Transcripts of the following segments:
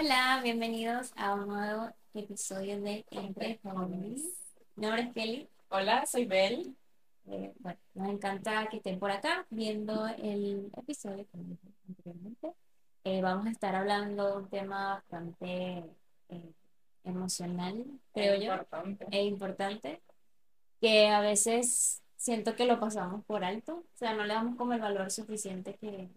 Hola, bienvenidos a un nuevo episodio de Entre Jóvenes. Mi nombre es Kelly. Hola, soy Bel. Eh, bueno, nos encanta que estén por acá viendo el episodio, como dije anteriormente. Eh, vamos a estar hablando de un tema bastante eh, emocional, creo yo, Importante. e importante, que a veces siento que lo pasamos por alto, o sea, no le damos como el valor suficiente que,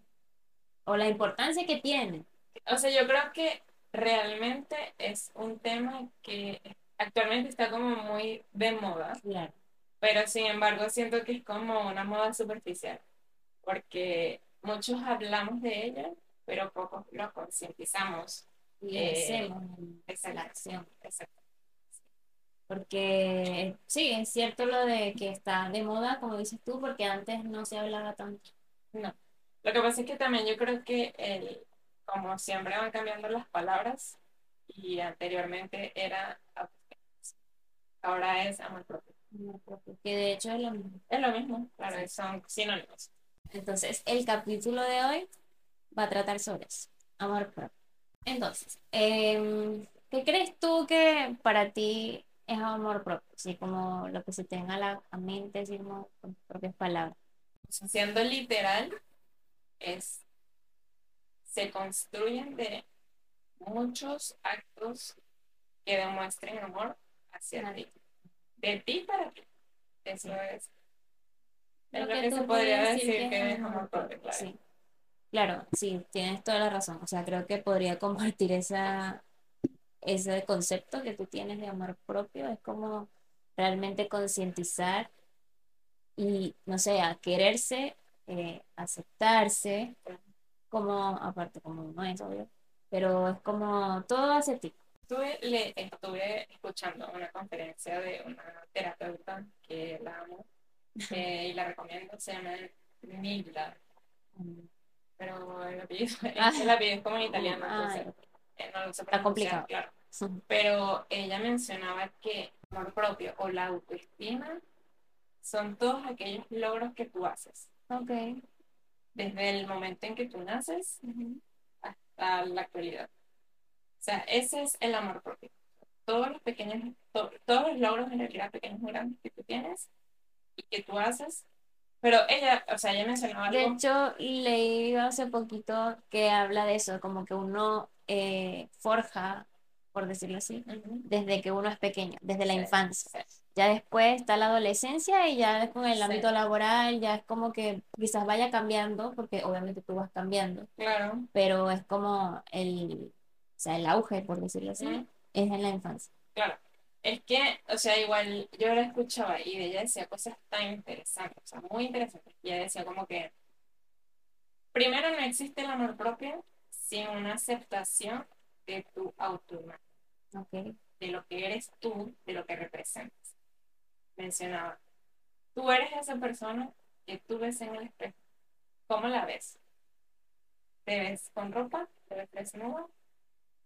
o la importancia que tiene. O sea, yo creo que realmente es un tema que actualmente está como muy de moda, Claro. pero sin embargo siento que es como una moda superficial, porque muchos hablamos de ella, pero pocos lo concientizamos. Y Eh, Exacto. la acción. Exacto. Porque sí, es cierto lo de que está de moda, como dices tú, porque antes no se hablaba tanto. No. Lo que pasa es que también yo creo que el, como siempre van cambiando las palabras y anteriormente era ahora es amor propio. amor propio, Que de hecho es lo mismo. Es lo mismo, claro, son sinónimos. Entonces, el capítulo de hoy va a tratar sobre eso, amor propio. Entonces, em, ¿qué crees tú que para ti es amor propio? Así como lo que se tenga a la a mente, así como con tus propias palabras. Siendo literal, es se construyen de muchos actos que demuestren amor hacia ti. De ti para ti. Eso es, lo, que, tú se podría decir que es amor propio, claro. Sí. Claro, sí, tienes toda la razón. O sea, creo que podría compartir esa, ese concepto que tú tienes de amor propio. Es como realmente concientizar y, no sé, a quererse, eh, aceptarse, como, aparte como uno es, obvio, pero es como todo hacia ti. Estuve, le, estuve escuchando una conferencia de una terapeuta que la amo eh, y la recomiendo, se llama Nilda, pero el apellido, el apellido es como en italiano, Ah, entonces eh, no lo sé Está complicado. claro. Pero ella mencionaba que el amor propio o la autoestima son todos aquellos logros que tú haces, Ok. Desde el momento en que tú naces hasta la actualidad. O sea, ese es el amor propio. Todos los pequeños, to- todos los logros en realidad pequeños y grandes que tú tienes y que tú haces. Pero ella, o sea, ella mencionaba De algo. hecho, leí hace poquito que habla de eso, como que uno eh, forja, por decirlo así, Ujú. desde que uno es pequeño, desde la Sí, infancia. sí. Ya después está la adolescencia y ya con el Sí. ámbito laboral ya es como que quizás vaya cambiando, porque obviamente tú vas cambiando, Claro. pero es como el, o sea, el auge, por decirlo así, es en la infancia. Claro, es que, o sea, igual yo la escuchaba y ella decía cosas tan interesantes, o sea, muy interesantes. Y ella decía como que, primero no existe el amor propio sin una aceptación de tu autoimagen, de lo que eres tú, de lo que representas. Mencionaba, tú eres esa persona que tú ves en el espejo. ¿Cómo la ves? ¿Te ves con ropa? ¿Te ves desnuda?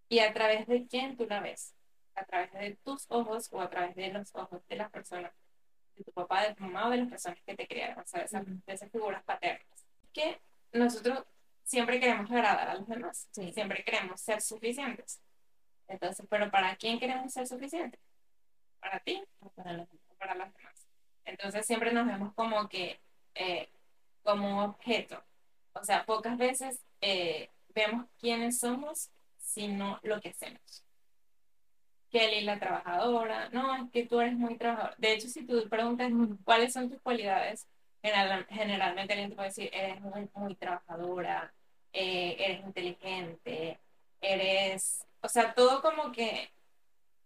¿Y a través de quién tú la ves? a través de tus ojos o a través de los ojos de las personas, de tu papá, de tu mamá o de las personas que te criaron, o sea, de esas, de esas figuras paternas. Que nosotros siempre queremos agradar a los demás, Sí. siempre queremos ser suficientes. Entonces, pero ¿para quién queremos ser suficientes? ¿Para ti Para los- o para los demás? Entonces siempre nos vemos como que, eh, como objeto. O sea, pocas veces eh, vemos quiénes somos, sino lo que hacemos. Kelly, la trabajadora, no, es que tú eres muy trabajadora. De hecho, si tú preguntas cuáles son tus cualidades, general- generalmente alguien te puede decir, eres muy, muy trabajadora, eh, eres inteligente, eres, o sea, todo como que,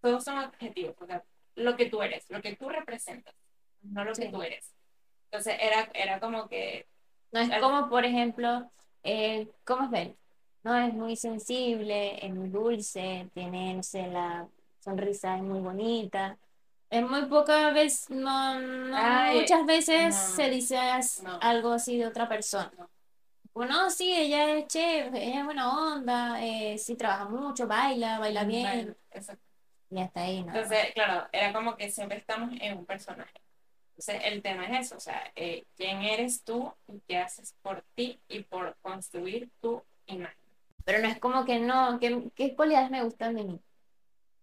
todos son objetivos, o sea, lo que tú eres, lo que tú representas, no lo que tú eres. Entonces era, era como que, No es como, por ejemplo, eh, ¿cómo es Belle? No, es muy sensible, es muy dulce, tiene, no sé, la sonrisa es muy bonita. Es muy pocas veces, no, no Ay, muchas veces no, se dice as- no. algo así de otra persona. No. Bueno, sí, ella es chévere, ella es buena onda, eh, sí trabaja mucho, baila, baila bien, eso y hasta ahí, ¿no? Entonces, claro, era como que siempre estamos en un personaje. Entonces, el tema es eso, o sea, eh, quién eres tú y qué haces por ti y por construir tu imagen. Pero no es como que no, ¿qué, qué cualidades me gustan de mí?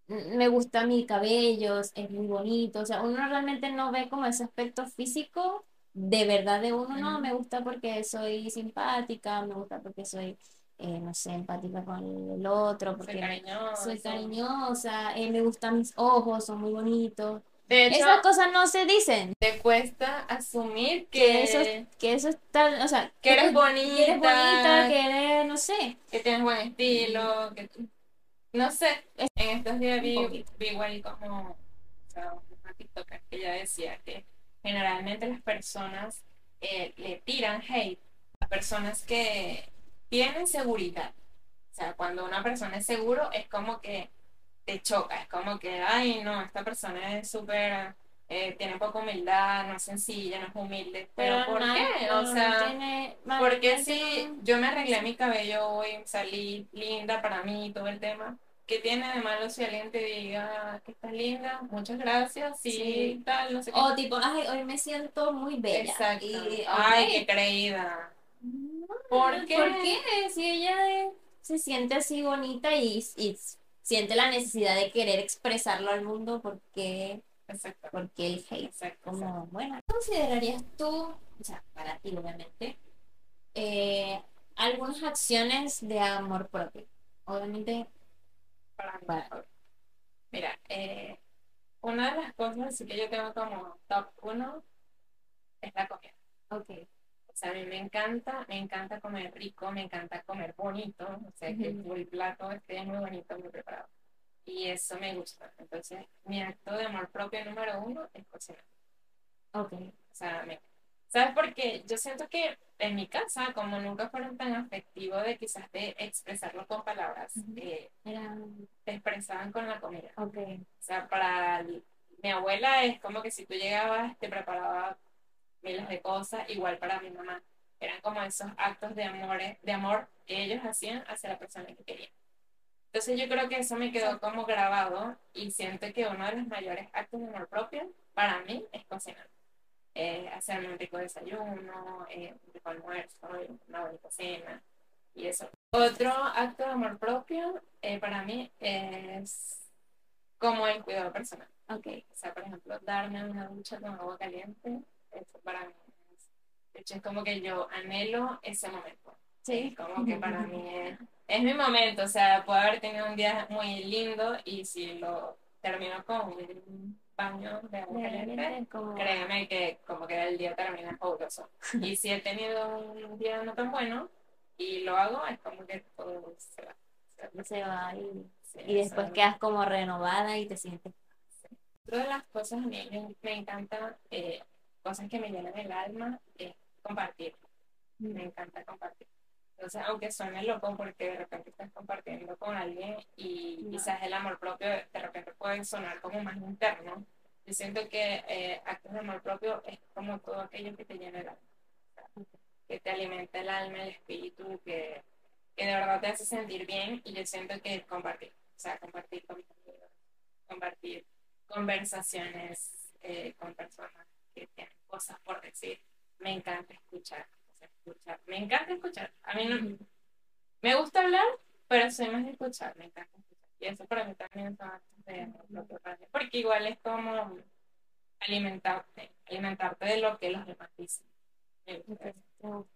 Me gusta mi cabello, es muy bonito, o sea, uno realmente no ve como ese aspecto físico de verdad de uno, no, me gusta porque soy simpática, me gusta porque soy, eh, no sé, empática con el otro, Soy porque cariñosa. soy cariñosa, eh, me gustan mis ojos, son muy bonitos. De hecho, Esas cosas no se dicen. te cuesta asumir Que que, eso, que eso está, o sea, que eres tú- que eres bonita, bonita, que eres, no sé. que tienes buen estilo, que no sé, en estos días vi, vi igual como o sea, una TikToker que ella decía que generalmente las personas eh, le tiran hate a personas que tienen seguridad. O sea, cuando una persona es seguro es como que te choca, es como que, ay, no, esta persona es súper, eh, tiene poca humildad, no es sencilla, no es humilde. Pero, ¿por no- qué? no o sea... tiene- Porque si yo me arreglé mi cabello hoy, salí linda para mí, todo el tema, ¿qué tiene de malo si alguien te diga que estás linda? Muchas gracias, sí, Sí. tal, no sé qué. O tipo, ay, hoy me siento muy bella. Exacto. Y, Ay, qué creída. ¿Por qué? ¿Por qué? Si ella eh, se siente así bonita y, y siente la necesidad de querer expresarlo al mundo, ¿por qué, Exacto. por qué el hate? Exacto. exacto. Como, bueno, ¿considerarías tú, o sea, para ti obviamente, eh, algunas acciones de amor propio? Obviamente, Para mí. Mira, eh, una de las cosas que yo tengo como top uno es la comida. ok. O sea, a mí me encanta, me encanta comer rico, me encanta comer bonito, o sea, que el plato esté muy bonito, muy preparado. Y eso me gusta. Entonces, mi acto de amor propio número uno es cocinar. Ok. O sea, me- ¿sabes? Porque yo siento que en mi casa, como nunca fueron tan afectivos de quizás de expresarlo con palabras, eh, Era, te expresaban con la comida. ok. O sea, para mi abuela es como que si tú llegabas, te preparaba miles de cosas, igual para mi mamá. Eran como esos actos de amor, de amor que ellos hacían hacia la persona que querían. Entonces yo creo que eso me quedó como grabado y siento que uno de los mayores actos de amor propio para mí es cocinar. Eh, hacerme un rico desayuno, eh, un rico almuerzo, una bonita cena y eso. Otro acto de amor propio eh, para mí es como el cuidado personal. Ok. O sea, por ejemplo, darme una ducha con agua caliente, eso para mí es, de hecho, es como que yo anhelo ese momento. Sí. Como que para mí es, es mi momento, o sea, puedo haber tenido un día muy lindo y si lo termino con un baño de agua caliente, como... créeme que como que el día termina fabuloso. Y si he tenido un día no tan bueno y lo hago, es como que todo se va. Se va. se va y, Sí, y después quedas como renovada y te sientes Otra de las cosas a mí me, me encanta, eh, cosas que me llenan el alma, es compartir. Me encanta compartir. Entonces, aunque suene loco porque de repente estás compartiendo con alguien y No. quizás el amor propio de repente puede sonar como más interno, yo siento que eh, actos de amor propio es como todo aquello que te llena el alma, o sea, que te alimenta el alma, el espíritu, que, que de verdad te hace sentir bien y yo siento que es compartir, o sea, compartir con amigos, compartir conversaciones eh, con personas que tienen cosas por decir. Me encanta escuchar, escuchar. Me encanta escuchar. A mí no, me gusta hablar, pero soy más de escuchar, me encanta escuchar. Y eso para mí también son actos de amor propio porque igual es como alimentarte, alimentarte de lo que los demás dicen. Me gusta eso.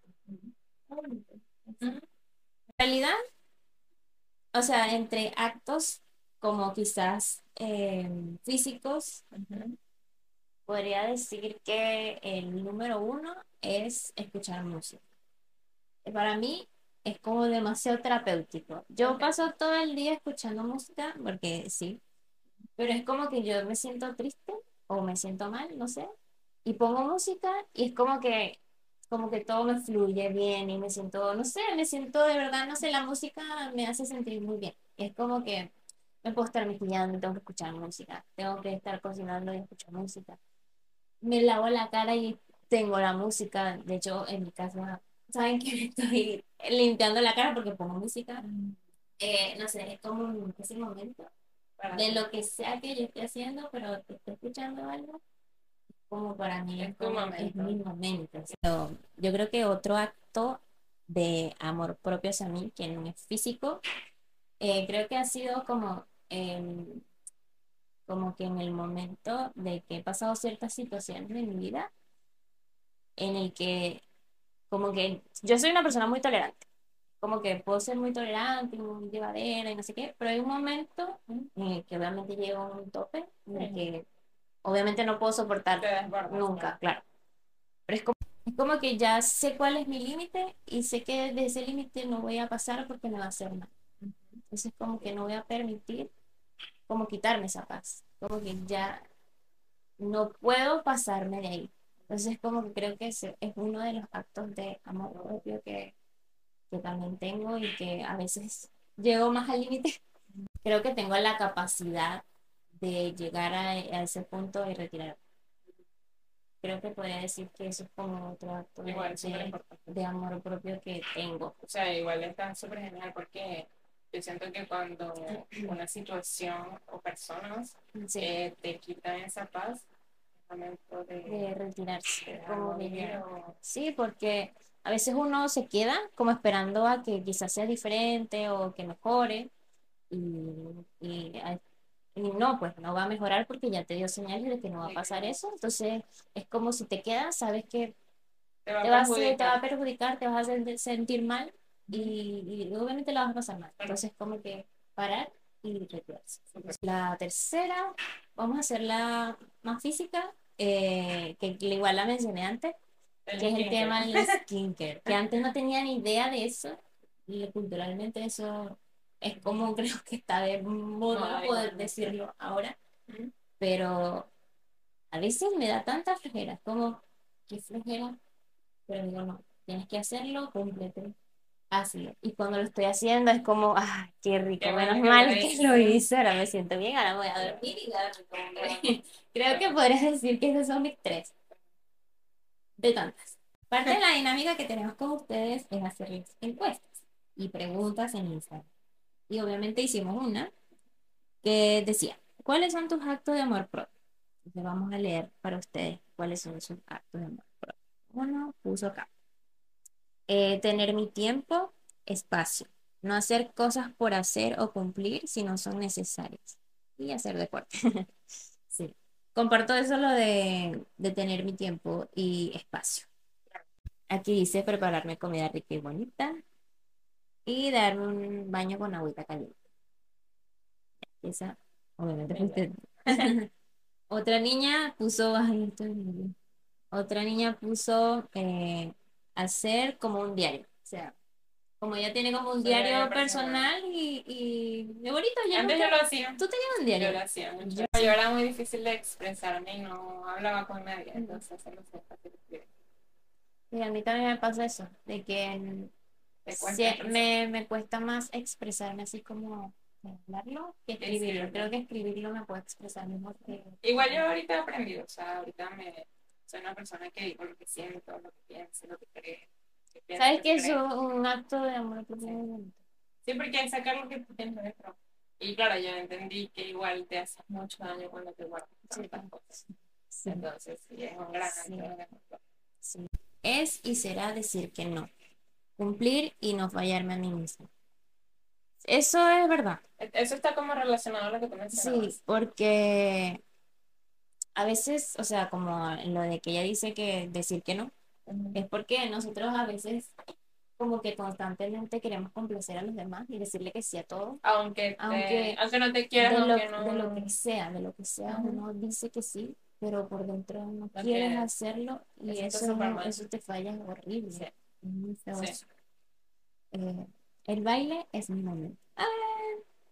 En realidad, o sea, entre actos como quizás eh, físicos. Podría decir que el número uno es escuchar música. Para mí es como demasiado terapéutico. Yo Ok. paso todo el día escuchando música, porque sí, pero es como que yo me siento triste o me siento mal, no sé, y pongo música y es como que como que todo me fluye bien y me siento, no sé, me siento de verdad, no sé, la música me hace sentir muy bien. Es como que me puedo estar maquillando y tengo que escuchar música, tengo que estar cocinando y escuchar música. Me lavo la cara y tengo la música, de hecho en mi casa, ¿saben que me estoy limpiando la cara porque pongo música? Eh, no sé, es como un- ese momento de lo que sea que yo esté haciendo, pero que esté escuchando algo, como para mí Es como- mi momento. So, yo creo que otro acto de amor propio hacia mí, que no es físico, eh, creo que ha sido como, em, como que en el momento de que he pasado ciertas situaciones de mi vida, en el que, como que yo soy una persona muy tolerante, como que puedo ser muy tolerante, muy llevadera y no sé qué, pero hay un momento en el que obviamente llego a un tope, en el que obviamente no puedo soportar nunca, claro. Pero es como, es como que ya sé cuál es mi límite y sé que de ese límite no voy a pasar porque me va a hacer mal. Entonces como que no voy a permitir como quitarme esa paz, como que ya no puedo pasarme de ahí. Entonces como que creo que ese es uno de los actos de amor propio que, que también tengo y que a veces llego más al límite. Creo que tengo la capacidad de llegar a, a ese punto y retirarme. Creo que podría decir que eso es como otro acto Igual, de- de amor propio que tengo. O sea, igual está súper genial porque yo siento que cuando una situación o personas Sí, eh, te quitan esa paz, es momento de, de retirarse. de o- Sí, porque a veces uno se queda como esperando a que quizás sea diferente o que mejore y, y, no, pues no va a mejorar porque ya te dio señales de que no va a pasar eso. Entonces es como si te quedas, sabes que te va a te va a, hacer- te va a perjudicar. perjudicar, te vas a sentir mal y, y obviamente la vas a pasar mal. Entonces como que parar y retirarse. La tercera, vamos a hacerla más física, eh, que igual la mencioné antes, El que es el tema del skincare, que antes no tenía ni idea de eso, y culturalmente eso es como creo que está de moda poder decirlo ahora, pero a veces me da tanta flojera, como, qué flojera, pero digo, no, tienes que hacerlo, cúmplete, hazlo. Y cuando lo estoy haciendo es como, ah, qué rico, Qué menos que mal que lo hice, ahora me siento bien, ahora voy a dormir y a dormir. Creo que podrías decir que esos son mis tres, de tantas. Parte de la dinámica que tenemos con ustedes es hacerles encuestas y preguntas en Instagram. Y obviamente hicimos una que decía, ¿cuáles son tus actos de amor propio? Entonces vamos a leer para ustedes cuáles son sus actos de amor propio. Uno puso acá. Eh, tener mi tiempo, espacio. No hacer cosas por hacer o cumplir si no son necesarias. Y hacer deporte. sí. Comparto eso lo de, de tener mi tiempo y espacio. Aquí dice prepararme comida rica y bonita. Y darme un baño con agüita caliente. Esa, obviamente. Otra niña puso, ay, esto es muy bien. Otra niña puso eh, hacer como un diario. O sea, como ella tiene como un diario diario personal y, y de bonito. Yo Antes nunca- yo lo hacía. ¿Tú tenías un Yo diario? lo hacía mucho. Yo- Yo, era muy difícil de expresarme y no hablaba con nadie, entonces se lo sé fácil. Y a mí también me pasa eso, de que sí, me, me cuesta más expresarme así como hablarlo que escribirlo. Escribirlo. Creo que escribirlo me puedo expresar mejor que... Igual yo ahorita he aprendido, o sea, ahorita me, soy una persona que digo lo que siento, lo que pienso, lo que creo. que pienso, ¿Sabes que eso es un acto de amor propio bonito? Sí, porque hay sacar lo que tú tienes dentro. Y claro, yo entendí que igual te hace mucho daño cuando te guardas Sí. tantas cosas. Sí. Entonces, sí, es un gran Sí. acto de. Sí. Es y será decir que no. Cumplir y no fallarme a mí mismo. Eso es verdad. Eso está como relacionado a lo que tú Sí, mencionabas. porque a veces, o sea, como lo de que ella dice que decir que no, es porque nosotros a veces como que constantemente queremos complacer a los demás y decirle que sí a todo. Aunque, te- Aunque aunque no te quieras, de lo, aunque no. de lo que sea, de lo que sea, uno dice que sí, pero por dentro no No quieres hacerlo y eso, eso te falla horrible. Sí. Es muy feo Sí. eso. Eh, el baile es mi momento. ¡Ah!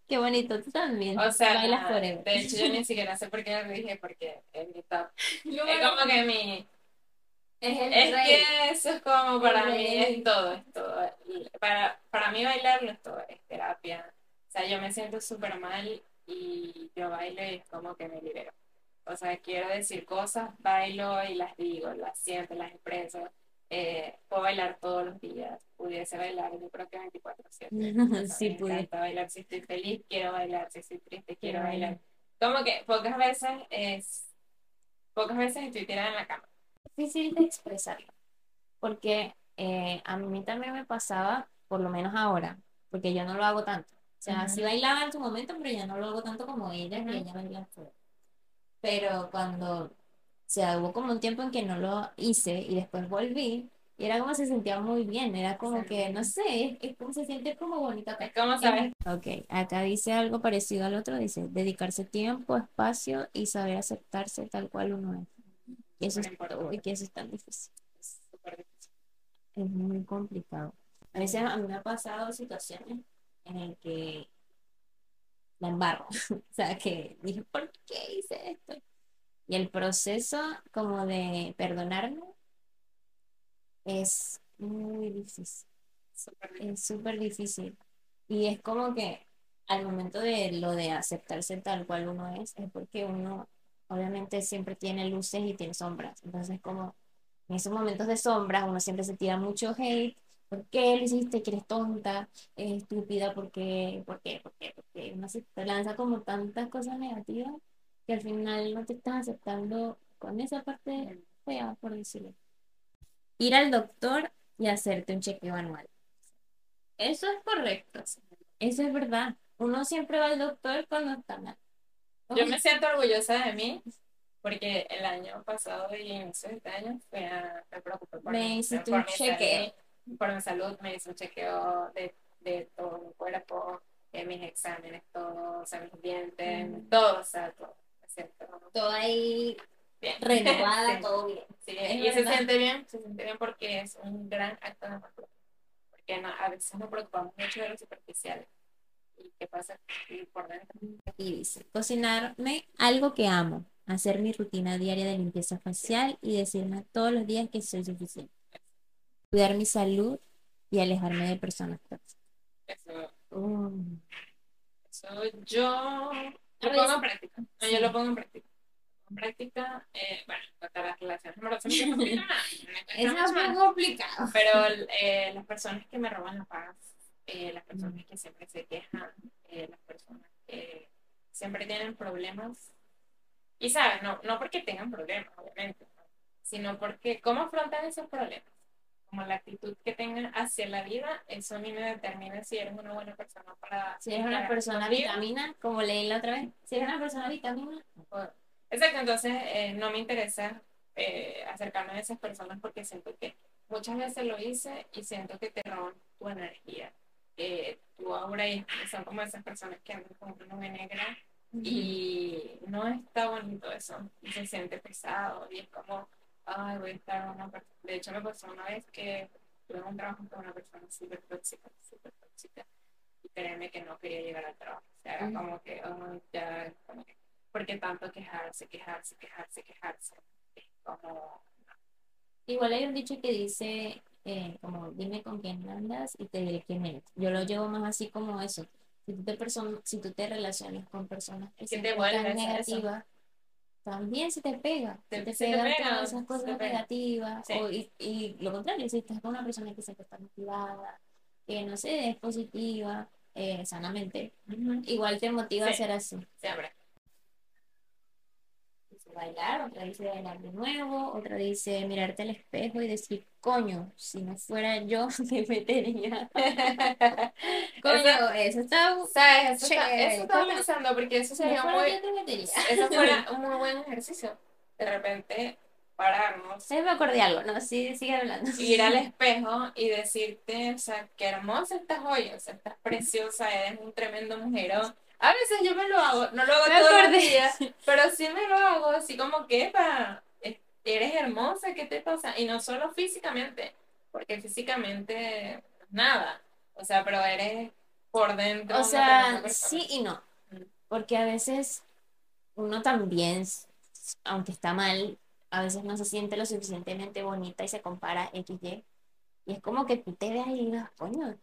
¡Qué bonito! Tú también. O sea, bailas forever. de hecho yo ni siquiera sé por qué lo dije, porque es mi top. Es como que mi... Es el Es rey. que eso es como para El mí, rey. es todo, es todo. Para, para mí bailarlo es todo, es terapia. O sea, yo me siento súper mal y yo bailo y es como que me libero. O sea, quiero decir cosas, bailo y las digo, las siento, las expreso. Eh, puedo bailar todos los días, pudiese bailar, yo creo que 24/7. O sea, Sí, pude. bailar, si estoy feliz, quiero bailar, si estoy triste, quiero bailar. Como que pocas veces es, pocas veces estoy tirada en la cama. difícil de expresarlo, porque eh, a mí también me pasaba, por lo menos ahora, porque yo no lo hago tanto. O sea, sí bailaba en su momento, pero ya no lo hago tanto como ella, que ella baila fuera. Pero cuando, sea, hubo como un tiempo en que no lo hice y después volví, y era como se sentía muy bien, era como que, no sé, es, como se siente como bonito como sabes. Ok, acá dice algo parecido al otro, dice dedicarse tiempo, espacio y saber aceptarse tal cual uno es. Y eso es todo, y que eso es tan difícil. Es. Es muy complicado. A veces a mí me ha pasado situaciones en las que la embarro. o sea, que dije, ¿por qué hice esto? Y el proceso como de perdonarme es muy difícil. Es súper difícil. Y es como que al momento de lo de aceptarse tal cual uno es, es porque uno obviamente siempre tiene luces y tiene sombras. Entonces como en esos momentos de sombras uno siempre se tira mucho hate. ¿Por qué lo hiciste? Que eres tonta, eres estúpida, ¿por qué? ¿Por qué? ¿Por qué? Porque uno se lanza como tantas cosas negativas que al final no te estás aceptando con esa parte fea, por decirlo ir al doctor y hacerte un chequeo anual. Eso es correcto. Eso es verdad. Uno siempre va al doctor cuando está mal. Yo me siento orgullosa de mí porque el año pasado y inicio de este año fui a, me preocupé por, me mi, hiciste por un mi chequeo. salud, por mi salud, me hice un chequeo de, de todo mi cuerpo, de mis exámenes, todos, o sea, mis dientes, Mm. todo, o sea, todo. Todo ahí bien. renovada, Sí. todo bien. Sí, y se siente bien, se siente bien porque es un gran acto de amor. Porque no, a veces nos preocupamos mucho de lo superficial. ¿Y qué pasa aquí por dentro? Y dice, cocinarme algo que amo, hacer mi rutina diaria de limpieza facial y decirme todos los días que soy suficiente. Cuidar mi salud y alejarme de personas tóxicas. Eso, Mm. eso yo lo pongo en práctica. No, sí. Yo lo pongo en práctica. En práctica, eh, bueno, contra las relaciones amorosas Es más. más complicado. Pero eh, las personas que me roban la paz, eh, las personas que siempre se quejan, eh, las personas que siempre tienen problemas, y sabes, no, no porque tengan problemas, obviamente, ¿no? sino porque cómo afrontan esos problemas, como la actitud que tengan hacia la vida, eso a mí me determina si eres una buena persona para... Si eres una persona vitamina, como leí la otra vez, si eres una persona vitamina, Exacto, entonces eh, no me interesa eh, acercarme a esas personas porque siento que muchas veces lo hice y siento que te roban tu energía, eh, tu aura y son como esas personas que andan con una nube negra y no está bonito eso y se siente pesado y es como, ay, voy a estar con una persona. De hecho, me pasó una vez que tuve un trabajo con una persona súper tóxica, súper tóxica y créeme que no quería llegar al trabajo. O sea, era como que, ay, ya, como que porque tanto quejarse, quejarse, quejarse, quejarse. Es como, Igual hay un dicho que dice, eh, como dime con quién andas y te diré quién eres. Yo lo llevo más así como eso. Si tú te, si tú te relacionas con personas que Que te a eso. También se te pega. Te- Se te se te pegan pega, todas esas cosas negativas. Sí. O, y, y lo contrario, si estás con una persona que siempre está motivada, que no sé, es positiva, eh, sanamente, igual te motiva a ser así. siempre. Bailar, otra dice bailar de nuevo, otra dice mirarte al espejo y decir, coño, si no fuera yo, me metería. Coño, Eso- está. ¿Sabes? Eso, está- Chévere, eso estaba pensando porque eso no sería muy, eso fuera un muy buen ejercicio. De repente, pararnos, Sí, me acordé algo, no, sí, sigue hablando. ir al espejo y decirte, o sea, qué hermosa estás hoy, o sea, estás preciosa, eres un tremendo mujerón. A veces yo me lo hago, no lo hago Me todos los días, pero sí me lo hago así como que para, eres hermosa, ¿qué te pasa? Y no solo físicamente, porque físicamente nada, o sea, pero eres por dentro. O sea, sí y no. Porque a veces uno también, aunque está mal, a veces no se siente lo suficientemente bonita y se compara XY. Y es como que tú te ves y digas, coño,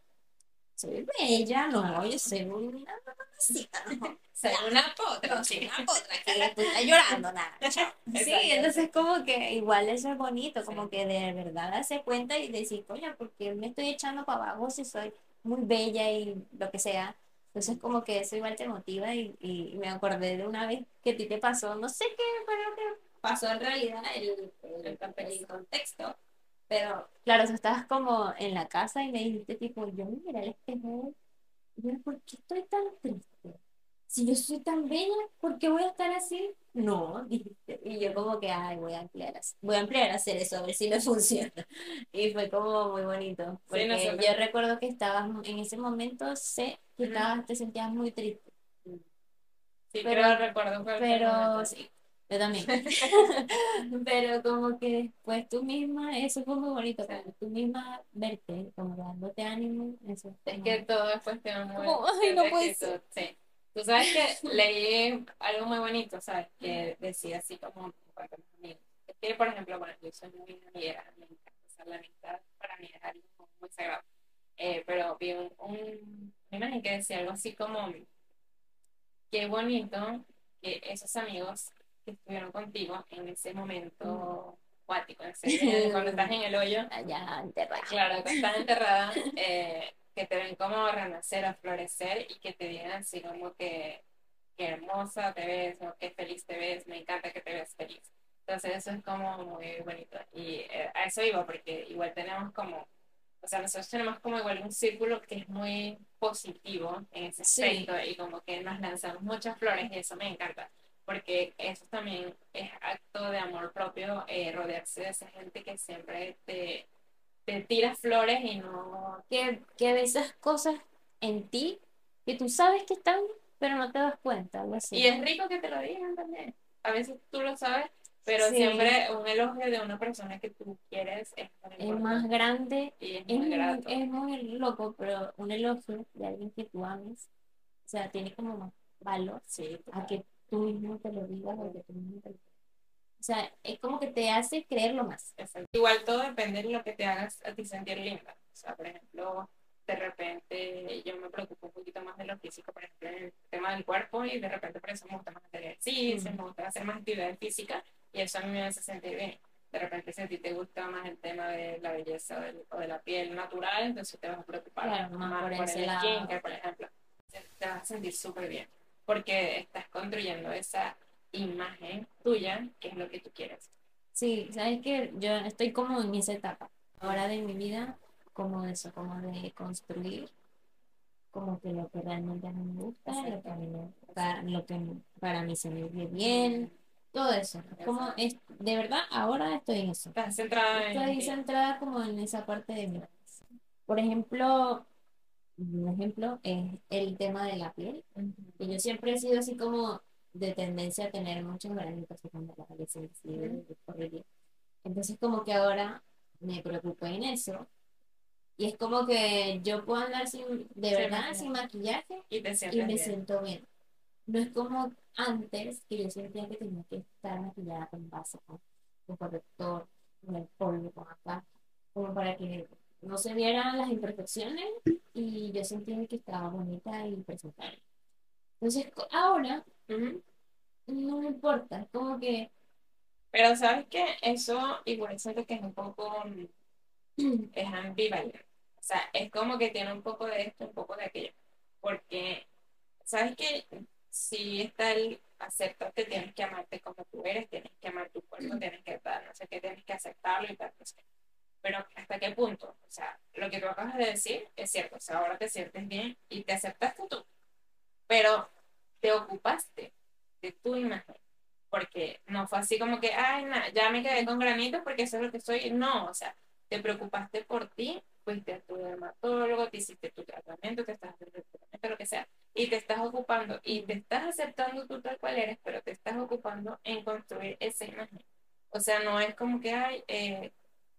soy bella, no, yo soy una mamacita, no. Una potra. Soy una potra que tú estás llorando, nada. Sí, entonces como que igual eso es bonito, como que de verdad darse cuenta y decir, coño, porque me estoy echando para abajo si soy muy bella y lo que sea. Entonces como que eso igual te motiva y, y me acordé de una vez que a ti te pasó, no sé qué lo que pasó en realidad, el, el, El contexto. el contexto, Pero, claro, tú estabas como en la casa y me dijiste, tipo, yo me miré al espejo ¿por qué estoy tan triste? Si yo soy tan bella, ¿por qué voy a estar así? No, dijiste. Y yo como que, ay, voy a ampliar, a- voy a ampliar a hacer eso, a ver si me funciona. Y fue como muy bonito, Sí, yo recuerdo que estabas, en ese momento, sé que estabas, te sentías muy triste. Sí, Pero- creo recuerdo Pero sí, yo también. Pero como que después tú misma, eso fue muy bonito, Sí. como tú misma verte, como dándote ánimo, eso. Es que todo es cuestión muy Como, ay, no de puede actitud, Sí. Tú sabes que leí algo muy bonito, ¿sabes? Que decía así como que, por ejemplo, bueno, yo soy muy amiguera, me encanta, o sea, la amistad para mí es algo muy sagrado. Eh, pero vi un, un- una imagen que decía algo así como, qué bonito que esos amigos que estuvieron contigo en ese momento cuático, en ese, cuando estás en el hoyo, allá enterrada. Claro, que estás enterrada, eh, que te ven como renacer o florecer y que te digan así como que, que hermosa te ves o que feliz te ves, me encanta que te ves feliz. Entonces eso es como muy bonito. Y eh, a eso iba, porque igual tenemos como, o sea, nosotros tenemos como igual un círculo que es muy positivo en ese Sí. aspecto y como que nos lanzamos muchas flores y eso me encanta. Porque eso también es acto de amor propio, eh, rodearse de esa gente que siempre te, te tira flores y no... Que, que ves esas cosas en ti que tú sabes que están, pero no te das cuenta, algo así. Y es rico que te lo digan también. A veces tú lo sabes, pero Sí. siempre un elogio de una persona que tú quieres es, es más grande, y es es muy muy, grato. es muy loco, pero un elogio de alguien que tú ames, o sea, tiene como más valor Sí, a que tú mismo te lo digas o que tú mismo te lo O sea, es como que te hace creerlo más. Igual todo depende de lo que te hagas a ti sentir linda. O sea, por ejemplo, de repente yo me preocupo un poquito más de lo físico, por ejemplo, en el tema del cuerpo, y de repente por eso me gusta más hacer ejercicio, Mm. me gusta hacer más actividad física, y eso a mí me hace sentir bien. De repente, si a ti te gusta más el tema de la belleza o, del- o de la piel natural, entonces te vas a preocupar Claro, más por ese el lado. por ejemplo. Te vas a sentir súper bien, porque estás construyendo esa imagen tuya, que es lo que tú quieres. Sí, sabes que yo estoy como en esa etapa ahora de mi vida, como eso, como de construir, como que lo que realmente me gusta, lo que a mí me- para, lo que para mí se me ve bien, todo eso. Como es, de verdad, ahora estoy en eso. Estás centrada en Estoy centrada como en esa parte de mí. Por ejemplo, un ejemplo es el tema de la piel. que yo siempre he sido así como de tendencia a tener muchos granitos cuando la Ujú. de horrible. Entonces como que ahora me preocupo en eso. Y es como que yo puedo andar sin, de verdad, maquillaje. sin maquillaje Y y me bien. siento bien. No es como antes que yo sentía que tenía que estar maquillada con base, con, con corrector, con el polvo, con acá, como para que no se vieran las imperfecciones y yo sentía que estaba bonita y presentable. Entonces ahora no me importa, como que Pero sabes que eso igual siento que es un poco, es ambivalente. O sea, es como que tiene un poco de esto, un poco de aquello. Porque, sabes que si está el aceptarte, tienes que amarte como tú eres, tienes que amar tu cuerpo, tienes que no sé qué, tienes que aceptarlo y tal, no sé. Pero ¿hasta qué punto? O sea, lo que tú acabas de decir es cierto. O sea, ahora te sientes bien y te aceptaste tú. Pero te ocupaste de tu imagen. Porque no fue así como que, ay, na, ya me quedé con granitos porque eso es lo que soy. No, o sea, te preocupaste por ti, fuiste a tu dermatólogo, te hiciste tu tratamiento, te estás haciendo tratamiento, lo que sea, y te estás ocupando y te estás aceptando tú tal cual eres, pero te estás ocupando en construir esa imagen. O sea, no es como que, ay, eh,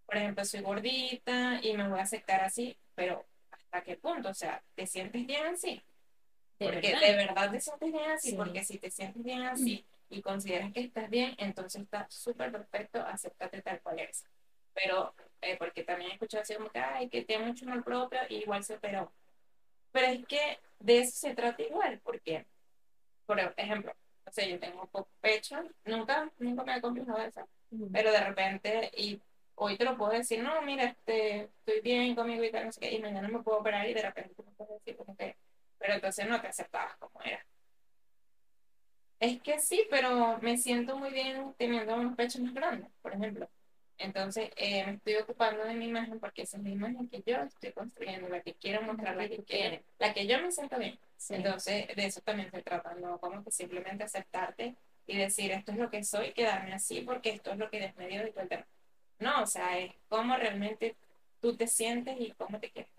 por ejemplo, soy gordita y me voy a aceptar así, pero ¿hasta qué punto? O sea, ¿te sientes bien así? de Porque verdad. de verdad te sientes bien así, Sí. porque si te sientes bien así y consideras que estás bien, entonces está súper perfecto, acéptate tal cual eres. Pero, eh, porque también he escuchado así como que, ay, que tiene mucho amor propio y igual se operó. Pero es que de eso se trata igual, porque, por ejemplo, o sea, yo tengo poco pecho, nunca, nunca me he complicado de eso, Ujú. pero de repente, y hoy te lo puedo decir, no, mira, este, estoy bien conmigo y tal, no sé qué, y mañana me puedo operar y de repente me puedes decir como que, pero entonces no te aceptabas como era. Es que sí, pero me siento muy bien teniendo unos pechos más grandes, por ejemplo. Entonces, eh, me estoy ocupando de mi imagen porque esa es la imagen que yo estoy construyendo, la que quiero mostrar, la que quiero, la que yo me siento bien. Entonces, de eso también se trata, no como que simplemente aceptarte y decir esto es lo que soy, quedarme así porque esto es lo que Dios me dio y todo el tema. No, o sea, es cómo realmente tú te sientes y cómo te quieres.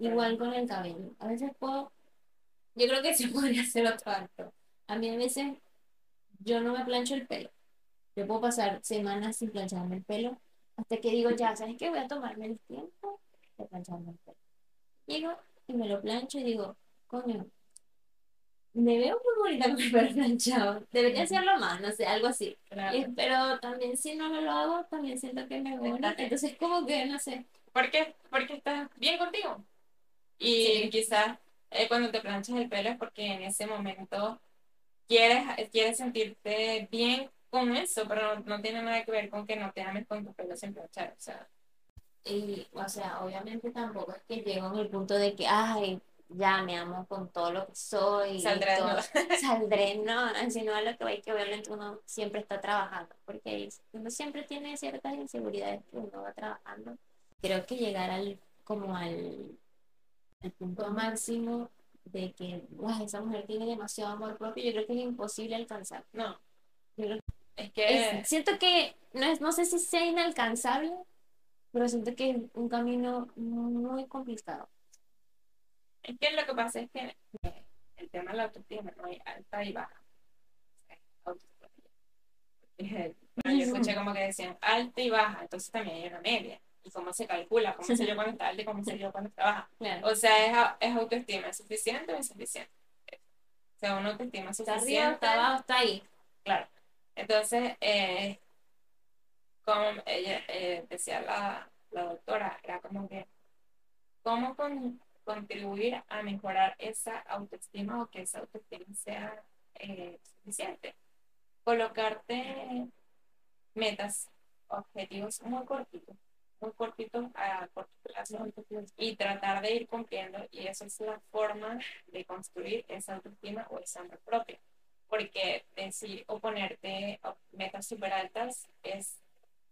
Igual con el cabello. A veces puedo, yo creo que se podría hacer otro acto. A mí a veces yo no me plancho el pelo. Yo puedo pasar semanas sin plancharme el pelo hasta que digo, ya, ¿sabes qué? Voy a tomarme el tiempo de plancharme el pelo. Llego y me lo plancho y digo, coño, me veo muy bonita con el pelo planchado. Debería hacerlo más, no sé, algo así. pero también si no lo hago, también siento que me veo bonita. Entonces, como que, no sé. ¿Por qué? Porque estás bien contigo. Y quizás eh, cuando te planchas el pelo es porque en ese momento quieres, quieres sentirte bien con eso, pero no, tiene nada que ver con que no te ames con tu pelo sin planchar. O sea. Y, o sea, obviamente tampoco es que llego en el punto de que, ay, ya me amo con todo lo que soy. Saldré, todo. no. Saldré, no, sino a lo que va que obviamente uno siempre está trabajando, porque uno siempre tiene ciertas inseguridades que uno va trabajando. Creo que llegar al, como al, al punto máximo de que esa mujer tiene demasiado amor propio, yo creo que es imposible alcanzar. No. es que siento que no, es, no sé si sea inalcanzable, pero siento que es un camino muy complicado. Es que lo que pasa es que el tema de la autoestima no hay alta y baja. Yo escuché como que decían alta y baja, entonces también hay una media. ¿Y cómo se calcula? ¿Cómo se yo cuando está alta y cómo se yo cuando está baja? O sea, es, es autoestima, ¿es suficiente o insuficiente? O sea, una autoestima suficiente. Está arriba, está abajo, está ahí. Claro. Entonces, eh, como ella eh, decía la, la doctora, era como que, ¿cómo con, contribuir a mejorar esa autoestima o que esa autoestima sea eh, suficiente. Colocarte metas, objetivos muy cortitos, muy cortitos a corto plazo y tratar de ir cumpliendo y esa es la forma de construir esa autoestima o esa amor propio. Porque decir o ponerte metas súper altas es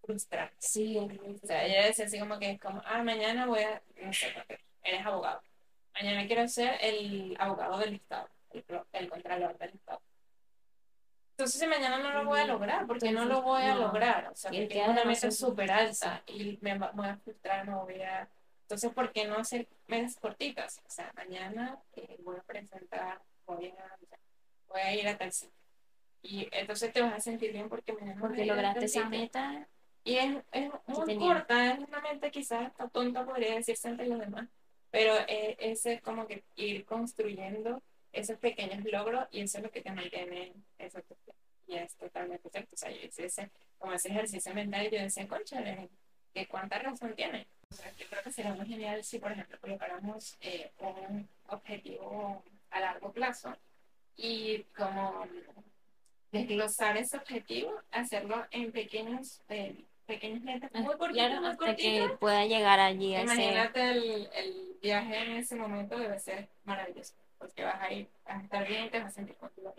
frustrante. Sí, o sea, ella decía así como que es como, ah, mañana voy a, no sé, eres abogado. Mañana quiero ser el abogado del Estado, el, el contralor del Estado. Entonces, si mañana no lo voy a lograr, porque no lo voy a lograr. O sea, porque es una meta súper alta y me voy a frustrar, no voy a. Entonces, ¿por qué no hacer metas cortitas? O sea, mañana eh, voy a presentar, voy a, voy a ir a tal sitio. Y entonces te vas a sentir bien porque mañana. Porque lograste esa meta. Y es, es muy corta, es una meta quizás hasta tonta, podría decirse ante los demás pero eh, ese es como que ir construyendo esos pequeños logros y eso es lo que te mantiene esa Y es totalmente cierto. O sea, yo hice ese, como ese ejercicio mental yo decía, concha, que cuánta razón tiene. O sea, yo creo que sería muy genial si, por ejemplo, colocáramos eh, un objetivo a largo plazo y como desglosar ese objetivo, hacerlo en pequeños eh, pequeños metas muy cortitas, hasta que pueda llegar allí. Imagínate el, el, viaje en ese momento debe ser maravilloso, porque vas a ir a estar bien y te vas a sentir contigo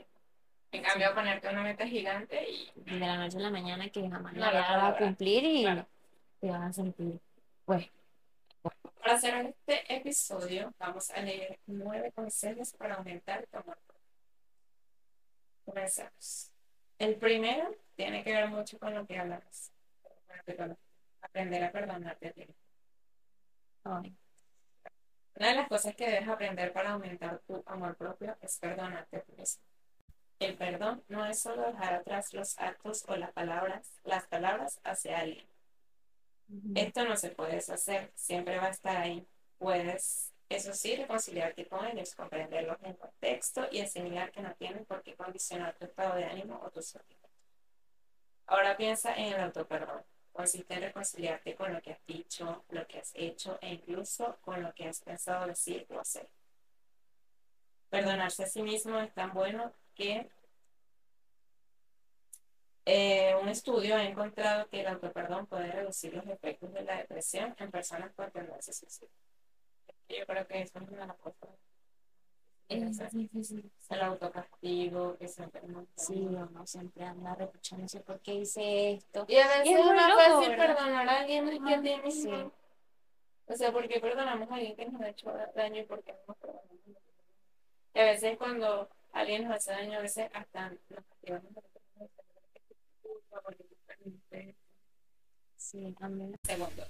En cambio, ponerte una meta gigante y... De la noche a la mañana que jamás la vas a cumplir y te vas a sentir, pues... Para cerrar este episodio, vamos a leer nueve consejos para aumentar tu amor. Comenzamos. El primero tiene que ver mucho con lo que hablamos aprender a perdonarte a ti. Una de las cosas que debes aprender para aumentar tu amor propio es perdonarte a ti mismo. El perdón no es solo dejar atrás los actos o las palabras, las palabras hacia alguien. Esto no se puede hacer, siempre va a estar ahí. Puedes, eso sí, reconciliarte con ellos, comprenderlos en contexto y asimilar que no tienen por qué condicionar tu estado de ánimo o tus sentimientos. Ahora piensa en el autoperdón consiste en reconciliarte con lo que has dicho, lo que has hecho e incluso con lo que has pensado decir o hacer. Perdonarse a sí mismo es tan bueno que eh, un estudio ha encontrado que el autoperdón puede reducir los efectos de la depresión en personas con tendencia suicida. Yo creo que eso es una de las cosas Es difícil. El autocastigo, que siempre no. Sí, uno siempre anda reprochándose por qué hice esto. Y a veces Y es muy loco, fácil ¿verdad? perdonar a alguien que a ti Ajá, mismo. sí. O sea, porque perdonamos a alguien que nos ha hecho daño y porque no nos perdonamos. Y a veces cuando alguien nos hace daño, a veces hasta nos castigamos porque tú. Sí, mí. Segundo,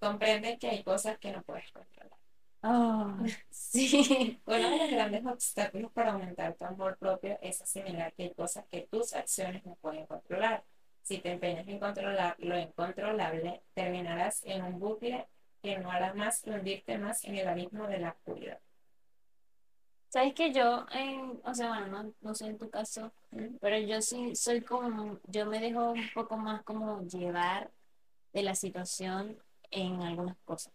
comprende que hay cosas que no puedes controlar. Ah, sí. Uno de los grandes obstáculos para aumentar tu amor propio es asimilar que hay cosas que tus acciones no pueden controlar. Si te empeñas en controlar lo incontrolable, terminarás en un bucle que no hará más que hundirte más en el abismo de la oscuridad. Sabes que yo, en, o sea, bueno, no, no sé en tu caso, ¿Mm? pero yo sí soy como, yo me dejo un poco más como llevar de la situación en algunas cosas.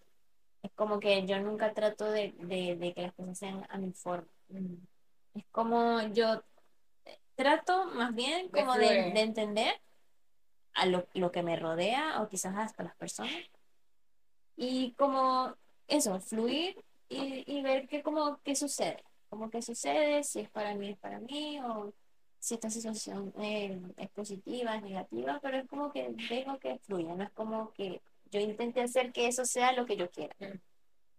Es como que yo nunca trato de, de, de que las cosas sean a mi forma. Es como yo trato más bien como de, de entender a lo, lo que me rodea o quizás hasta las personas. Y como eso, fluir y, y ver qué como qué sucede. Como qué sucede, si es para mí, es para mí, o si esta situación eh, es positiva, es negativa, pero es como que dejo que fluya, no es como que yo intente hacer que eso sea lo que yo quiera.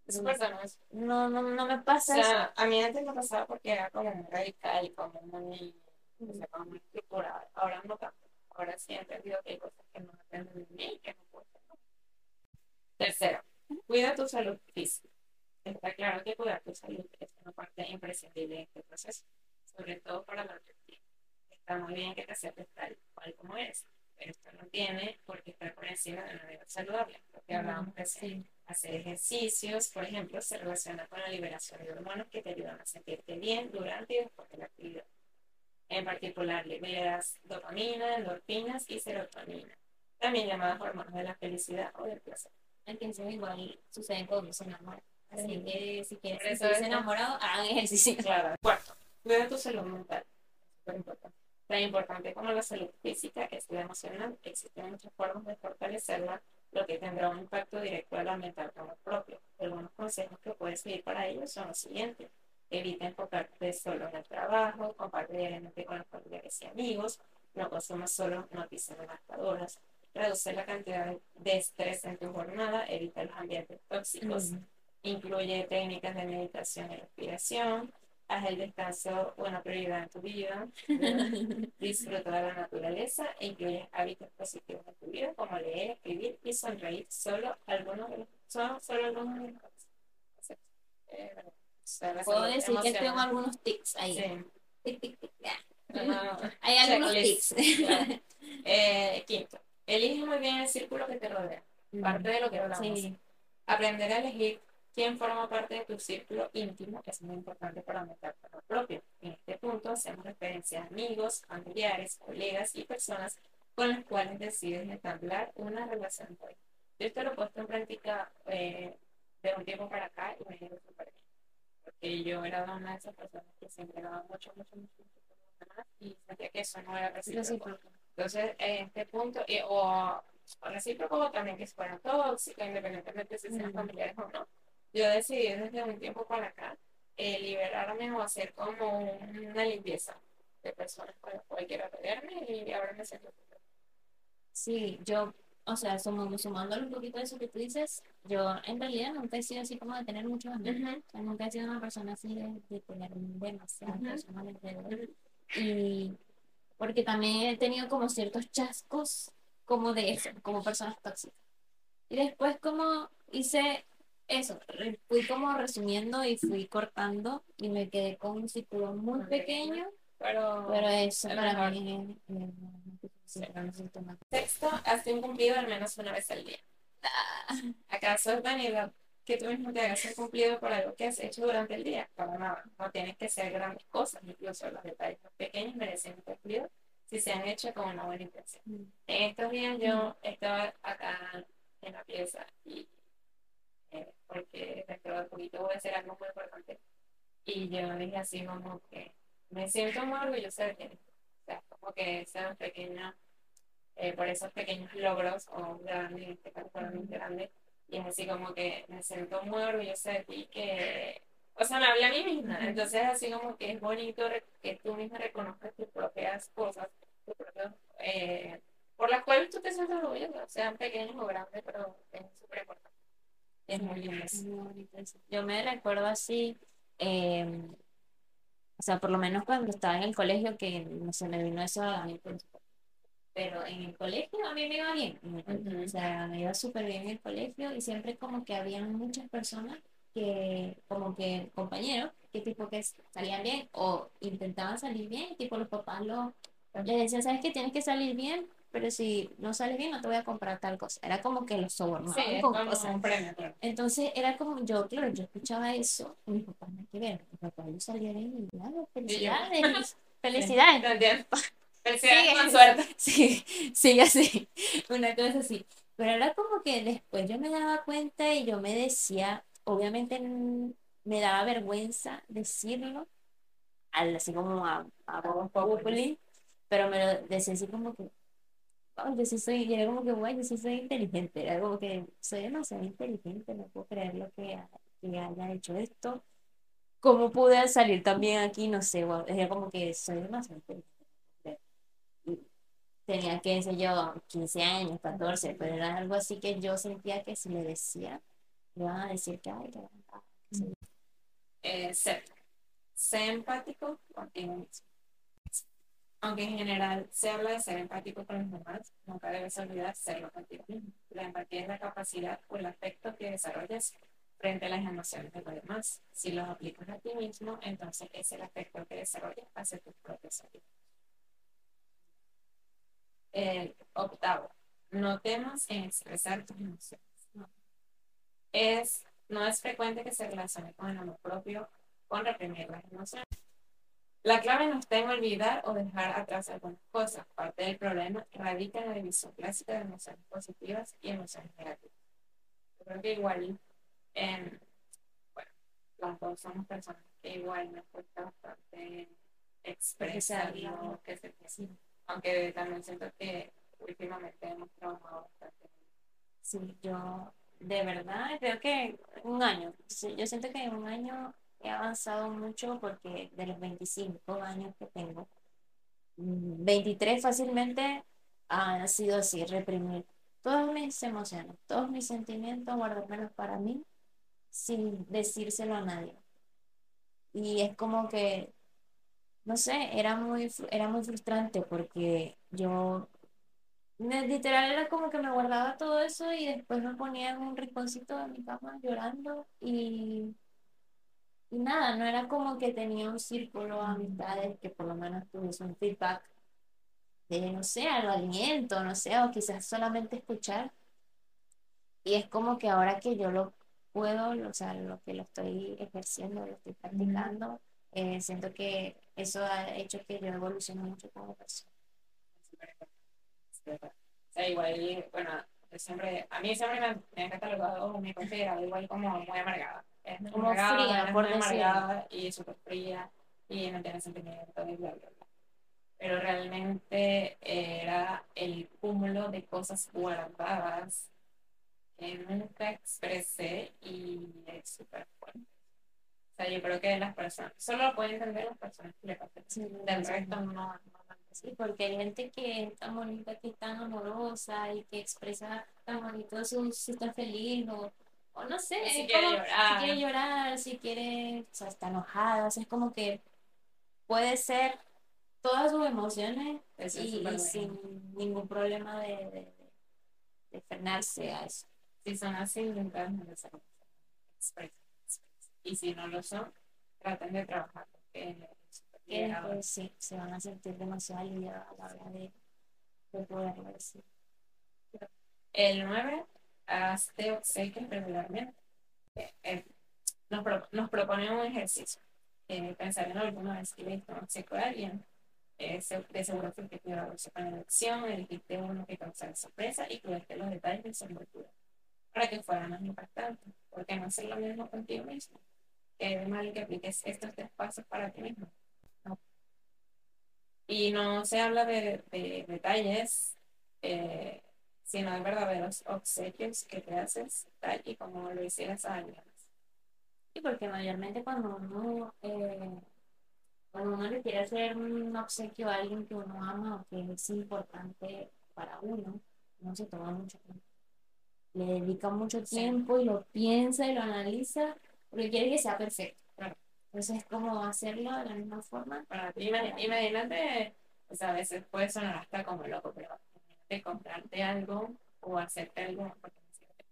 Es sano eso. No, no, no me O pasa eso. sea, a mí antes me pasaba porque era como muy radical, como muy, o sea, como muy estructurada. Ahora no tanto. Ahora sí he entendido que hay cosas que no dependen de mí y que no puedo hacer. Tercero, cuida tu salud física. Está claro que cuidar tu salud es una parte imprescindible de este proceso, sobre todo para la autoestima. Está muy bien que te aceptes tal cual como eres, pero esto no tiene por qué estar por encima de una vida saludable, lo que hablábamos recién. Hacer ejercicios, por ejemplo, se relaciona con la liberación de hormonas que te ayudan a sentirte bien durante y después de la actividad. En particular, liberas dopamina, endorfinas y serotonina, también llamadas hormonas de la felicidad o del placer. Entonces igual sucede cuando se enamoran. Así Sí. que si eso sentirse enamorados, hagan ejercicio. Claro. Cuarto, cuida tu salud mental. Súper importante. Tan importante como la salud física es la emocional. Existen muchas formas de fortalecerla, lo que tendrá un impacto directo al aumentar tu amor propio. Algunos consejos que puedes seguir para ello son los siguientes. Evita enfocarte solo en el trabajo, comparte diariamente con los familiares y amigos, no consumas solo noticias devastadoras, reduce la cantidad de- estrés en tu jornada, evita los ambientes tóxicos, Mm. incluye técnicas de meditación y respiración, haz el descanso una prioridad en tu vida, disfruta de la naturaleza e incluye hábitos positivos en tu vida como leer, escribir y sonreír. Solo algunos de los, son solo algunos de los. Eh, Puedo decir que tengo algunos tics ahí. Sí. Tic, tic, tic, ya. No, Hay algunos tics. Eh, quinto, elige muy bien el círculo que te rodea. Parte de lo que hablamos. Sí. Aprender a elegir quién forma parte de tu círculo íntimo es muy importante para aumentar tu propio. En este punto hacemos referencia a amigos, familiares, colegas y personas con las cuales decides entablar una relación hoy. Yo esto lo he puesto en práctica eh, de un tiempo para acá y me ha ido súper bien. Porque yo era una de esas personas que se entregaba mucho, mucho, mucho, mucho demás y sentía que eso no era recíproco. Entonces, en este punto, eh, o o recíproco o también que fuera tóxico, independientemente si sean Mm. familiares o no, yo decidí desde un tiempo para acá eh, liberarme o hacer como una limpieza de personas con las cuales quiero rodearme y ahora me siento. Sí, yo, o sea, sumando, sumándole un poquito de eso que tú dices, yo en realidad nunca he sido así como de tener muchos amigos. Ujú. O sea, nunca he sido una persona así de, de tener demasiadas Ujú. personas alrededor. Y porque también he tenido como ciertos chascos como de eso, como personas tóxicas. Y después como hice eso, fui como resumiendo y fui cortando y me quedé con un círculo muy pequeño, Pero, pero eso es para mí es, es- es- sí. Sexto, hazte un cumplido al menos una vez al día. ¿Acaso es vanidad que tú mismo te hagas un cumplido por algo que has hecho durante el día? Para nada. No tienes que ser grandes cosas, incluso los detalles más pequeños merecen un cumplido si se han hecho con una buena intención. En estos días yo estaba acá en la pieza y eh, porque dentro de poquito voy a hacer algo muy importante y yo dije así como que me siento muy orgullosa de ti. O sea, como que esos pequeños, eh, por esos pequeños logros o grandes, en este caso mí grandes, y es así como que me siento muy orgullosa de ti que, o sea, me hablé a mí misma. Entonces, así como que es bonito que tú misma reconozcas tus propias cosas, tus propios, eh, por las cuales tú te sientes orgulloso, sean pequeños o grandes, pero es súper importante. Es muy lindo. Yo me recuerdo así, eh, o sea, por lo menos cuando estaba en el colegio, que no se me vino eso a mí, pero en el colegio a mí me iba bien, o sea, me iba súper bien en el colegio y siempre como que habían muchas personas que, como que compañeros, que tipo que salían bien o intentaban salir bien, tipo los papás lo, les decían, ¿sabes que Tienes que salir bien, pero si no sales bien no te voy a comprar tal cosa. Era como que los sobornaban sí, con cosas. Premio, Entonces era como yo, claro, yo escuchaba eso y mis papás me que ver, mis papás yo salía bien y claro, felicidades, felicidades. Felicidades con suerte. Sí, sí, así, una cosa así. Pero era como que después yo me daba cuenta y yo me decía, obviamente me daba vergüenza decirlo, así como a, a pero me lo decía así como que, yo sí soy, y era como que, guay, yo sí soy inteligente, era como que soy demasiado inteligente, no puedo creer lo que, que haya hecho esto. ¿Cómo pude salir también aquí? No sé, wow, era como que soy demasiado inteligente. Tenía, qué sé yo, 15 años, 14, pero era algo así que yo sentía que si le decía, le van a decir que, ay, que eh, ser, ser empático contigo mismo. Aunque en general se habla de ser empático con los demás, nunca debes olvidar serlo contigo mismo. La empatía es la capacidad o el afecto que desarrollas frente a las emociones de los demás. Si los aplicas a ti mismo, entonces es el afecto que desarrollas hacia tus propios sentidos. El octavo, no temas en expresar tus emociones. Es, no es frecuente que se relacione con el amor propio con reprimir las emociones. La clave no está en olvidar o dejar atrás algunas cosas. Parte del problema radica en la división clásica de emociones positivas y emociones negativas. Yo creo que igual, en, bueno, las dos somos personas que igual nos cuesta bastante expresar lo que se piensa. Aunque también siento que últimamente hemos trabajado bastante. Sí, yo de verdad creo que un año. Yo siento que un año he avanzado mucho porque de los 25 años que tengo, 23 mm, fácilmente han sido así, reprimir todas mis emociones, todos mis sentimientos, guardármelos para mí sin decírselo a nadie. Y es como que, no sé, era muy, era muy frustrante porque yo literal era como que me guardaba todo eso y después me ponía en un rinconcito de mi cama llorando y y nada, no era como que tenía un círculo de amistades que por lo menos tuviese un feedback de, no sé, algo aliento, no sé, o quizás solamente escuchar. Y es como que ahora que yo lo puedo, o sea, lo que lo estoy ejerciendo, lo estoy practicando, eh, siento que eso ha hecho que yo evolucione mucho como persona. O sea, igual, bueno, siempre, a mí siempre me, me han catalogado, me he considerado igual como muy amargada es como fría, por decir. Y súper fría y no tiene sentimiento y bla, bla, bla. Pero realmente era el cúmulo de cosas guardadas que nunca expresé y es súper fuerte. O sea, yo creo que las personas, solo lo pueden entender las personas que le pasan. Sí, Del resto no, no, Sí, porque hay gente que es tan bonita, que es tan amorosa y que expresa tan bonito su, si está feliz o o no sé, si quiere, llorar. si quiere llorar, si quiere, o sea, está enojada, o sea, es como que puede ser todas sus emociones y, sin ningún problema de, de, frenarse a eso. Si son así, nunca expresen. Y si no lo son, traten de trabajar. Porque pues, sí, se van a sentir demasiado aliviados a la hora de, de poderlo decir. El 9 hazte obsequios regularmente. Eh, eh, nos, nos propone un ejercicio. Eh, pensar en alguna vez que le un obsequio a alguien. de seguro que te va a la elección, elegiste uno que causara sorpresa y tuviste los detalles de su envoltura para que fuera más impactante. Porque no hacer lo mismo contigo mismo. Es mal que apliques estos tres pasos para ti mismo. Y no se habla de, de detalles eh, sino de verdaderos obsequios que te haces tal y como lo hicieras a alguien Y porque mayormente cuando uno, eh, cuando uno le quiere hacer un obsequio a alguien que uno ama o que es importante para uno, uno se toma mucho tiempo. Le dedica mucho tiempo y lo piensa y lo analiza porque quiere que sea perfecto. Claro. Entonces es como hacerlo de la misma forma. Para ti, imag- imagínate, o sea, a veces puede sonar hasta como loco, pero imagínate comprarte algo o hacerte algo, porque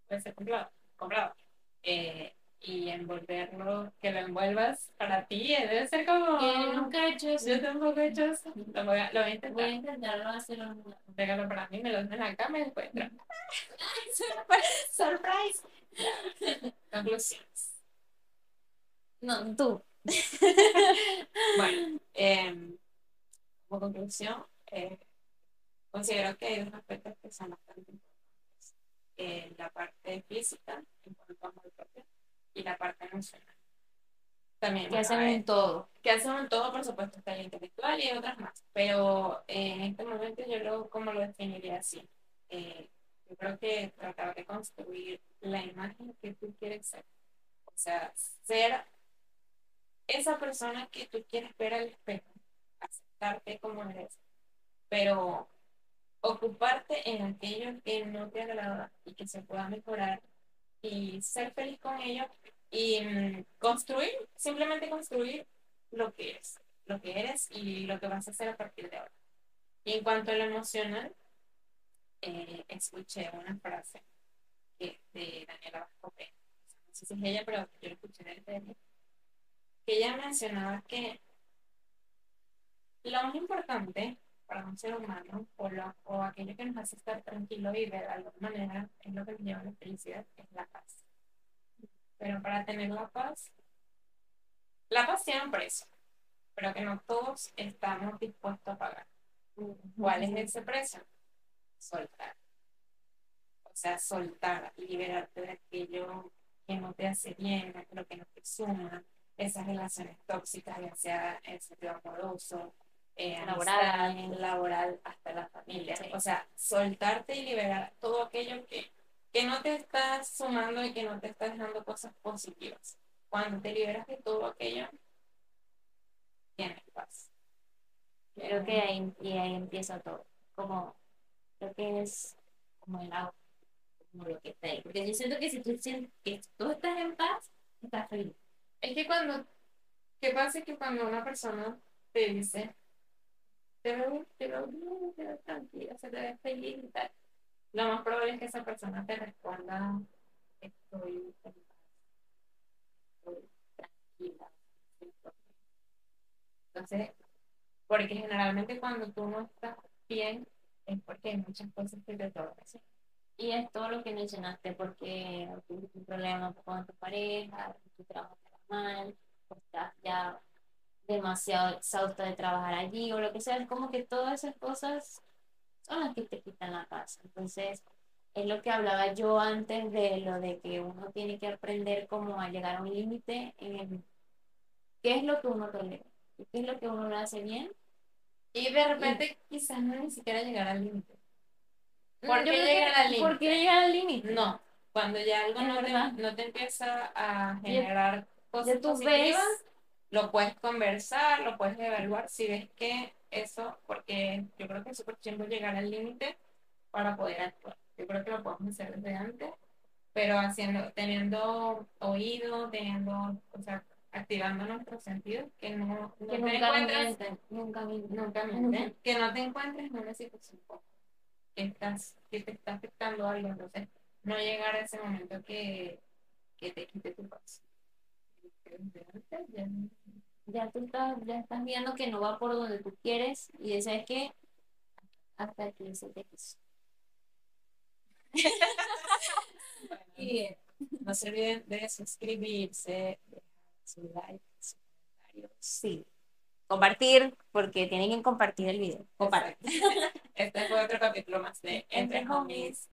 puede ser comprado, comprado eh, y envolverlo, que lo envuelvas para ti, eh, debe ser como... Que nunca he hecho eso. Yo tampoco he hecho eso, lo voy a, lo voy a Voy a intentar. intentarlo hacerlo. Un regalo para mí, me lo dejo en la cama y después entro. Surprise. Conclusiones. No, tú. Bueno, em, como conclusión, eh, considero que hay dos aspectos que son bastante importantes. Eh, la parte física, en cuanto a amor propio, y la parte emocional. También, Que bueno, hacen un todo. que hacen un todo, por supuesto, está el intelectual y hay otras más. Pero eh, en este momento yo lo, como lo definiría así. Eh, yo creo que tratar de construir la imagen que tú quieres ser. O sea, ser esa persona que tú quieres ver al espejo, aceptarte como eres, pero ocuparte en aquello que no te agrada y que se pueda mejorar y ser feliz con ello y mm, construir, simplemente construir lo que eres, lo que eres y lo que vas a hacer a partir de ahora. Y en cuanto a lo emocional, eh, escuché una frase de Daniela Vascope, no sé si es ella, pero yo lo escuché de ella, que ella mencionaba que lo más importante para un ser humano o, lo- o aquello que nos hace estar tranquilo y de alguna manera es lo que nos lleva a la felicidad, es la paz. Pero para tener la paz, la paz tiene un precio, pero que no todos estamos dispuestos a pagar. ¿Cuál es ese precio? Soltar. O sea, soltar y liberarte de aquello que no te hace bien, lo que no te suma, esas relaciones tóxicas, ya sea en sentido amoroso, eh, Laboral. amistad, laboral, hasta la familia. Sí. O sea, soltarte y liberar todo aquello que, que no te está sumando y que no te está dejando cosas positivas. Cuando te liberas de todo aquello, tienes paz. Creo que ahí, y ahí empieza todo. Como lo que es como el agua, como lo que está ahí. Porque yo siento que si tú sientes que tú estás en paz, estás feliz. Es que cuando, ¿qué pasa? Es que cuando una persona te dice, te veo, te veo bien, te veo tranquila, se te ve feliz y tal, lo más probable es que esa persona te responda, estoy en paz, estoy tranquila. siento bien". Entonces, porque generalmente cuando tú no estás bien, es porque hay muchas cosas que te tocan. Y es todo lo que mencionaste, porque tuviste un problema con tu pareja, tu trabajo va mal, demasiado exhausta de trabajar allí, o lo que sea. Es como que todas esas cosas son las que te quitan la paz. Entonces, es lo que hablaba yo antes de lo de que uno tiene que aprender como a llegar a un límite en qué es lo que uno tolera, qué es lo que uno lo hace bien. Y de repente quizás no ni siquiera llegar al límite. ¿Por Yo qué llegar al límite? ¿Por qué llegar al límite? No, cuando ya algo no te, no te empieza a generar cosas tú positivas, ves lo puedes conversar, lo puedes evaluar si ves que eso, porque yo creo que es súper chingo llegar al límite para poder actuar. Yo creo que lo podemos hacer desde antes, pero haciendo, teniendo oído, teniendo, o sea, activando nuestros sentidos, que no, no que te nunca encuentres mienten, nunca mienten. nunca mienten, que no te encuentres en una situación que estás, que te está afectando algo, entonces no llegar a ese momento que, que te quite tu paz. Ya, tú estás, ya estás viendo que no va por donde tú quieres y dices que hasta aquí se te quiso. bueno, Y, no se olviden de suscribirse, dejar su like, su comentario. sí. Compartir, porque tienen que compartir el video. Compartir. Este fue otro capítulo más de Entre Entre Homies.